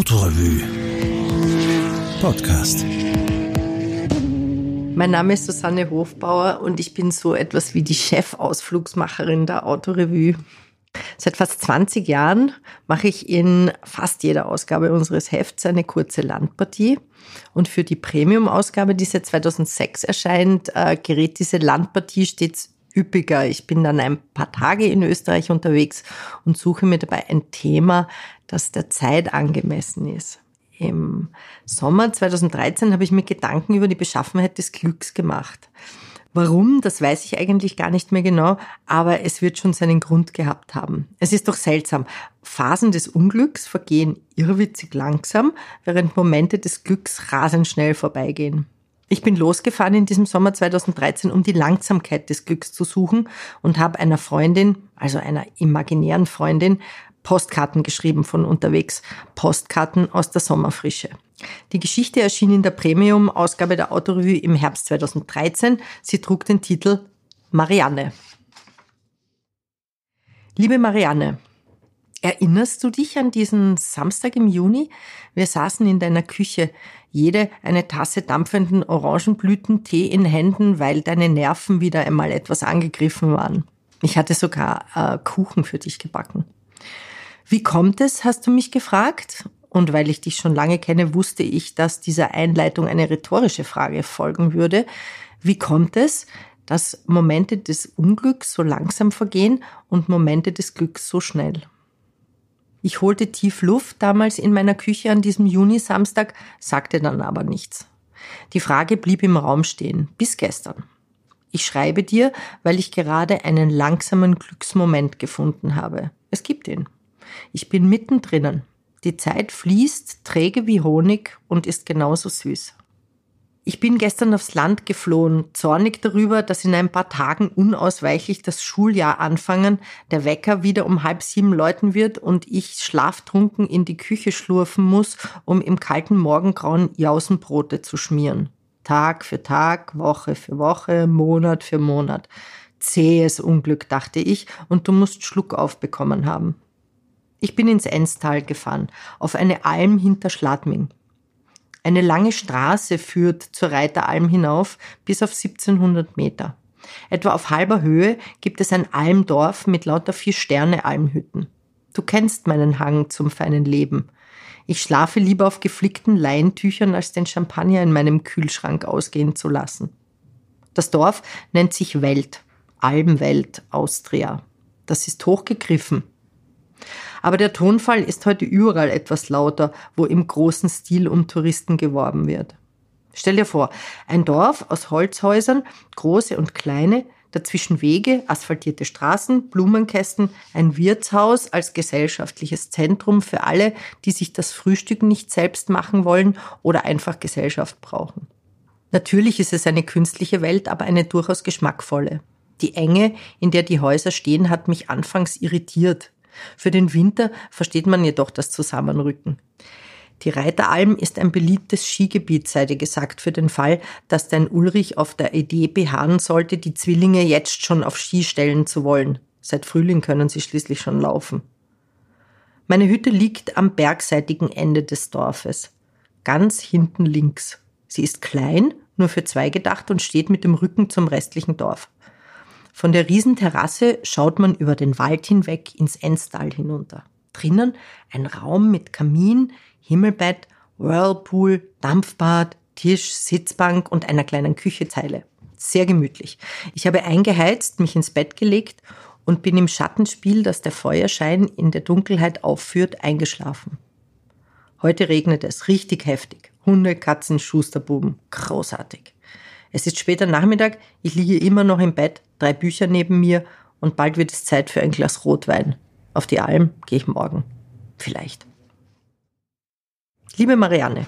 Autorevue Podcast. Mein Name ist Susanne Hofbauer und ich bin so etwas wie die Chefausflugsmacherin der Autorevue. Seit fast 20 Jahren mache ich in fast jeder Ausgabe unseres Hefts eine kurze Landpartie. Und für die Premium-Ausgabe, die seit 2006 erscheint, äh, gerät diese Landpartie stets üppiger. Ich bin dann ein paar Tage in Österreich unterwegs und suche mir dabei ein Thema, das der Zeit angemessen ist. Im Sommer 2013 habe ich mir Gedanken über die Beschaffenheit des Glücks gemacht. Warum, das weiß ich eigentlich gar nicht mehr genau, aber es wird schon seinen Grund gehabt haben. Es ist doch seltsam. Phasen des Unglücks vergehen irrwitzig langsam, während Momente des Glücks rasend schnell vorbeigehen. Ich bin losgefahren in diesem Sommer 2013, um die Langsamkeit des Glücks zu suchen und habe einer Freundin, also einer imaginären Freundin, Postkarten geschrieben von unterwegs. Postkarten aus der Sommerfrische. Die Geschichte erschien in der Premium-Ausgabe der Autorevue im Herbst 2013. Sie trug den Titel Marianne. Liebe Marianne, erinnerst du dich an diesen Samstag im Juni? Wir saßen in deiner Küche, jede eine Tasse dampfenden Orangenblütentee in Händen, weil deine Nerven wieder einmal etwas angegriffen waren. Ich hatte sogar äh, Kuchen für dich gebacken. Wie kommt es, hast du mich gefragt? Und weil ich dich schon lange kenne, wusste ich, dass dieser Einleitung eine rhetorische Frage folgen würde. Wie kommt es, dass Momente des Unglücks so langsam vergehen und Momente des Glücks so schnell? Ich holte tief Luft damals in meiner Küche an diesem Juni-Samstag, sagte dann aber nichts. Die Frage blieb im Raum stehen, bis gestern. Ich schreibe dir, weil ich gerade einen langsamen Glücksmoment gefunden habe. Es gibt ihn. Ich bin mittendrin. Die Zeit fließt träge wie Honig und ist genauso süß. Ich bin gestern aufs Land geflohen, zornig darüber, dass in ein paar Tagen unausweichlich das Schuljahr anfangen, der Wecker wieder um halb sieben läuten wird und ich schlaftrunken in die Küche schlurfen muss, um im kalten Morgengrauen Jausenbrote zu schmieren. Tag für Tag, Woche für Woche, Monat für Monat. Zähes Unglück, dachte ich, und du musst Schluck aufbekommen haben. Ich bin ins Enstal gefahren, auf eine Alm hinter Schladming. Eine lange Straße führt zur Reiteralm hinauf bis auf 1700 Meter. Etwa auf halber Höhe gibt es ein Almdorf mit lauter Vier-Sterne-Almhütten. Du kennst meinen Hang zum feinen Leben. Ich schlafe lieber auf geflickten Leintüchern, als den Champagner in meinem Kühlschrank ausgehen zu lassen. Das Dorf nennt sich Welt, Almwelt, Austria. Das ist hochgegriffen. Aber der Tonfall ist heute überall etwas lauter, wo im großen Stil um Touristen geworben wird. Stell dir vor, ein Dorf aus Holzhäusern, große und kleine, dazwischen Wege, asphaltierte Straßen, Blumenkästen, ein Wirtshaus als gesellschaftliches Zentrum für alle, die sich das Frühstück nicht selbst machen wollen oder einfach Gesellschaft brauchen. Natürlich ist es eine künstliche Welt, aber eine durchaus geschmackvolle. Die Enge, in der die Häuser stehen, hat mich anfangs irritiert. Für den Winter versteht man jedoch das Zusammenrücken. Die Reiteralm ist ein beliebtes Skigebiet, sei dir gesagt, für den Fall, dass dein Ulrich auf der Idee beharren sollte, die Zwillinge jetzt schon auf Ski stellen zu wollen. Seit Frühling können sie schließlich schon laufen. Meine Hütte liegt am bergseitigen Ende des Dorfes, ganz hinten links. Sie ist klein, nur für zwei gedacht und steht mit dem Rücken zum restlichen Dorf. Von der Riesenterrasse schaut man über den Wald hinweg ins Enstal hinunter. Drinnen ein Raum mit Kamin, Himmelbett, Whirlpool, Dampfbad, Tisch, Sitzbank und einer kleinen Küchezeile. Sehr gemütlich. Ich habe eingeheizt, mich ins Bett gelegt und bin im Schattenspiel, das der Feuerschein in der Dunkelheit aufführt, eingeschlafen. Heute regnet es richtig heftig. Hunde, Katzen, Schusterbuben. Großartig. Es ist später Nachmittag, ich liege immer noch im Bett, drei Bücher neben mir und bald wird es Zeit für ein Glas Rotwein. Auf die Alm gehe ich morgen. Vielleicht. Liebe Marianne,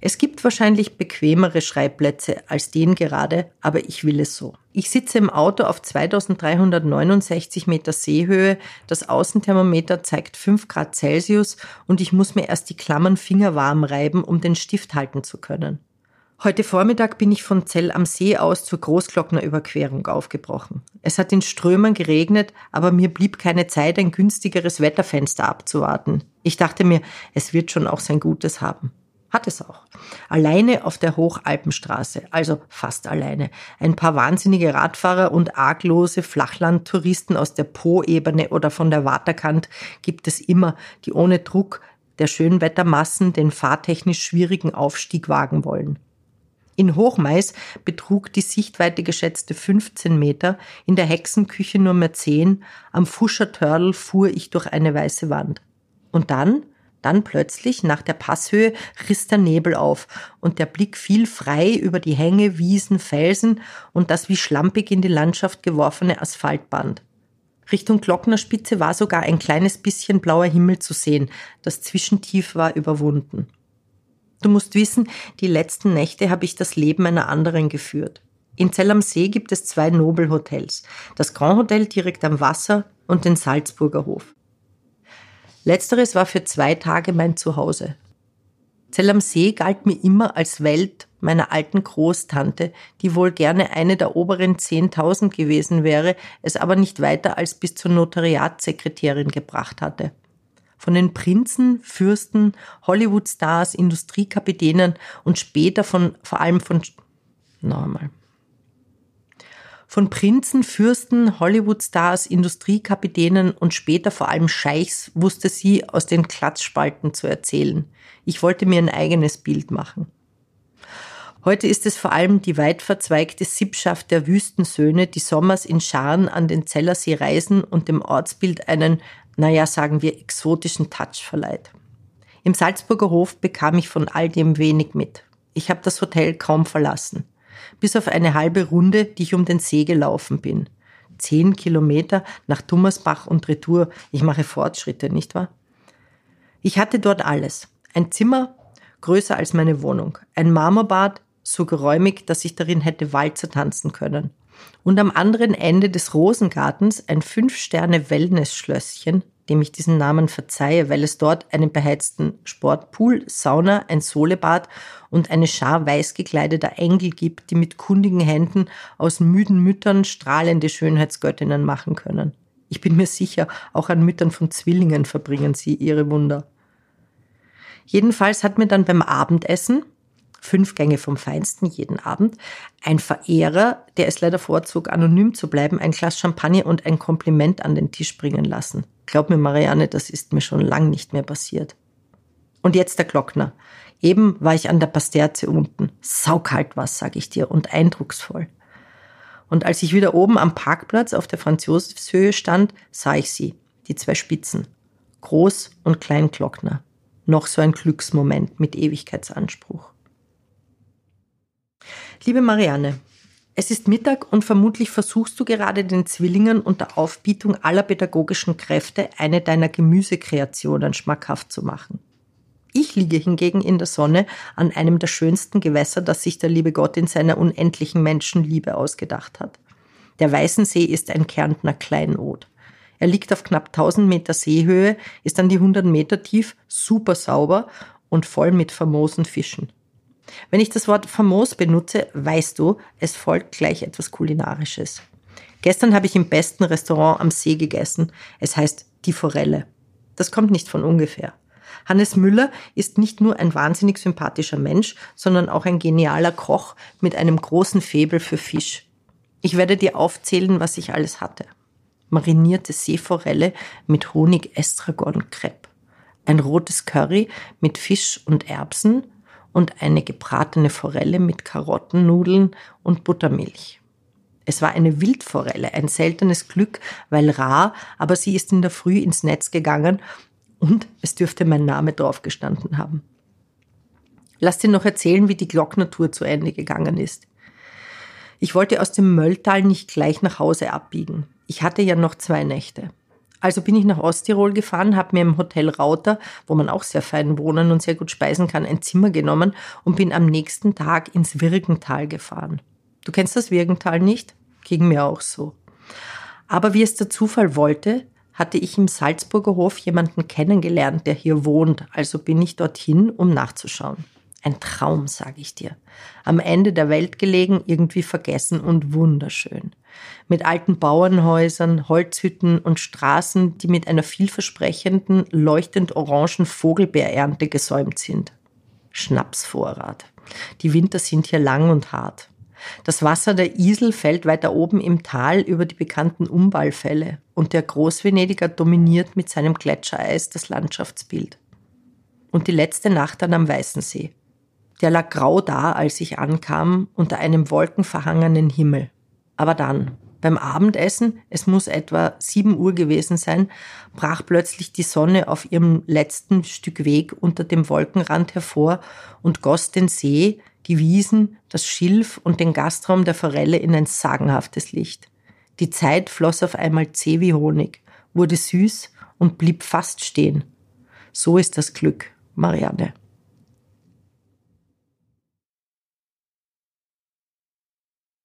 es gibt wahrscheinlich bequemere Schreibplätze als den gerade, aber ich will es so. Ich sitze im Auto auf 2369 Meter Seehöhe, das Außenthermometer zeigt 5 Grad Celsius und ich muss mir erst die Klammern fingerwarm reiben, um den Stift halten zu können. Heute Vormittag bin ich von Zell am See aus zur Großglocknerüberquerung aufgebrochen. Es hat in Strömen geregnet, aber mir blieb keine Zeit, ein günstigeres Wetterfenster abzuwarten. Ich dachte mir, es wird schon auch sein Gutes haben. Hat es auch. Alleine auf der Hochalpenstraße, also fast alleine. Ein paar wahnsinnige Radfahrer und arglose Flachlandtouristen aus der Po-Ebene oder von der Waterkant gibt es immer, die ohne Druck der Schönwettermassen den fahrtechnisch schwierigen Aufstieg wagen wollen. In Hochmais betrug die Sichtweite geschätzte 15 Meter, in der Hexenküche nur mehr 10, am Fuschertörl fuhr ich durch eine weiße Wand. Und dann, dann plötzlich, nach der Passhöhe, riss der Nebel auf und der Blick fiel frei über die Hänge, Wiesen, Felsen und das wie schlampig in die Landschaft geworfene Asphaltband. Richtung Glocknerspitze war sogar ein kleines bisschen blauer Himmel zu sehen, das Zwischentief war überwunden. Du musst wissen, die letzten Nächte habe ich das Leben einer anderen geführt. In Zell am See gibt es zwei Nobelhotels. Das Grand Hotel direkt am Wasser und den Salzburger Hof. Letzteres war für zwei Tage mein Zuhause. Zell am See galt mir immer als Welt meiner alten Großtante, die wohl gerne eine der oberen 10.000 gewesen wäre, es aber nicht weiter als bis zur Notariatssekretärin gebracht hatte von den Prinzen, Fürsten, Hollywood-Stars, Industriekapitänen und später von, vor allem von, nochmal. Von Prinzen, Fürsten, Hollywood-Stars, Industriekapitänen und später vor allem Scheichs wusste sie aus den Klatschspalten zu erzählen. Ich wollte mir ein eigenes Bild machen. Heute ist es vor allem die weit verzweigte Sippschaft der Wüstensöhne, die sommers in Scharen an den Zellersee reisen und dem Ortsbild einen naja, sagen wir, exotischen Touch verleiht. Im Salzburger Hof bekam ich von all dem wenig mit. Ich habe das Hotel kaum verlassen. Bis auf eine halbe Runde, die ich um den See gelaufen bin. Zehn Kilometer nach Dummersbach und Retour. Ich mache Fortschritte, nicht wahr? Ich hatte dort alles. Ein Zimmer, größer als meine Wohnung. Ein Marmorbad, so geräumig, dass ich darin hätte Walzer tanzen können und am anderen Ende des Rosengartens ein Fünf-Sterne-Wellness-Schlösschen, dem ich diesen Namen verzeihe, weil es dort einen beheizten Sportpool, Sauna, ein Solebad und eine Schar weiß gekleideter Engel gibt, die mit kundigen Händen aus müden Müttern strahlende Schönheitsgöttinnen machen können. Ich bin mir sicher, auch an Müttern von Zwillingen verbringen sie ihre Wunder. Jedenfalls hat mir dann beim Abendessen, fünf Gänge vom Feinsten jeden Abend. Ein Verehrer, der es leider vorzog, anonym zu bleiben, ein Glas Champagner und ein Kompliment an den Tisch bringen lassen. Glaub mir, Marianne, das ist mir schon lang nicht mehr passiert. Und jetzt der Glockner. Eben war ich an der Pasterze unten. Saukalt was, sag ich dir, und eindrucksvoll. Und als ich wieder oben am Parkplatz auf der Franz-Josefs-Höhe stand, sah ich sie, die zwei Spitzen. Groß und Klein Glockner. Noch so ein Glücksmoment mit Ewigkeitsanspruch. Liebe Marianne, es ist Mittag und vermutlich versuchst du gerade den Zwillingen unter Aufbietung aller pädagogischen Kräfte eine deiner Gemüsekreationen schmackhaft zu machen. Ich liege hingegen in der Sonne an einem der schönsten Gewässer, das sich der liebe Gott in seiner unendlichen Menschenliebe ausgedacht hat. Der Weißensee ist ein Kärntner Kleinod. Er liegt auf knapp 1000 Meter Seehöhe, ist an die 100 Meter tief, super sauber und voll mit famosen Fischen. Wenn ich das Wort famos benutze, weißt du, es folgt gleich etwas Kulinarisches. Gestern habe ich im besten Restaurant am See gegessen. Es heißt die Forelle. Das kommt nicht von ungefähr. Hannes Müller ist nicht nur ein wahnsinnig sympathischer Mensch, sondern auch ein genialer Koch mit einem großen Febel für Fisch. Ich werde dir aufzählen, was ich alles hatte. Marinierte Seeforelle mit Honig Estragon Crepe. Ein rotes Curry mit Fisch und Erbsen, und eine gebratene Forelle mit Karottennudeln und Buttermilch. Es war eine Wildforelle, ein seltenes Glück, weil rar, aber sie ist in der Früh ins Netz gegangen und es dürfte mein Name drauf gestanden haben. Lass dir noch erzählen, wie die Glocknertour zu Ende gegangen ist. Ich wollte aus dem Mölltal nicht gleich nach Hause abbiegen. Ich hatte ja noch zwei Nächte. Also bin ich nach Osttirol gefahren, habe mir im Hotel Rauter, wo man auch sehr fein wohnen und sehr gut speisen kann, ein Zimmer genommen und bin am nächsten Tag ins Wirgental gefahren. Du kennst das Wirgental nicht? Ging mir auch so. Aber wie es der Zufall wollte, hatte ich im Salzburger Hof jemanden kennengelernt, der hier wohnt, also bin ich dorthin, um nachzuschauen. Ein Traum, sage ich dir. Am Ende der Welt gelegen, irgendwie vergessen und wunderschön. Mit alten Bauernhäusern, Holzhütten und Straßen, die mit einer vielversprechenden, leuchtend orangen Vogelbeerernte gesäumt sind. Schnapsvorrat. Die Winter sind hier lang und hart. Das Wasser der Isel fällt weiter oben im Tal über die bekannten Umballfälle und der Großvenediger dominiert mit seinem Gletschereis das Landschaftsbild. Und die letzte Nacht dann am Weißen See. Der lag grau da, als ich ankam, unter einem wolkenverhangenen Himmel. Aber dann, beim Abendessen, es muss etwa sieben Uhr gewesen sein, brach plötzlich die Sonne auf ihrem letzten Stück Weg unter dem Wolkenrand hervor und goss den See, die Wiesen, das Schilf und den Gastraum der Forelle in ein sagenhaftes Licht. Die Zeit floss auf einmal zäh wie Honig, wurde süß und blieb fast stehen. So ist das Glück, Marianne.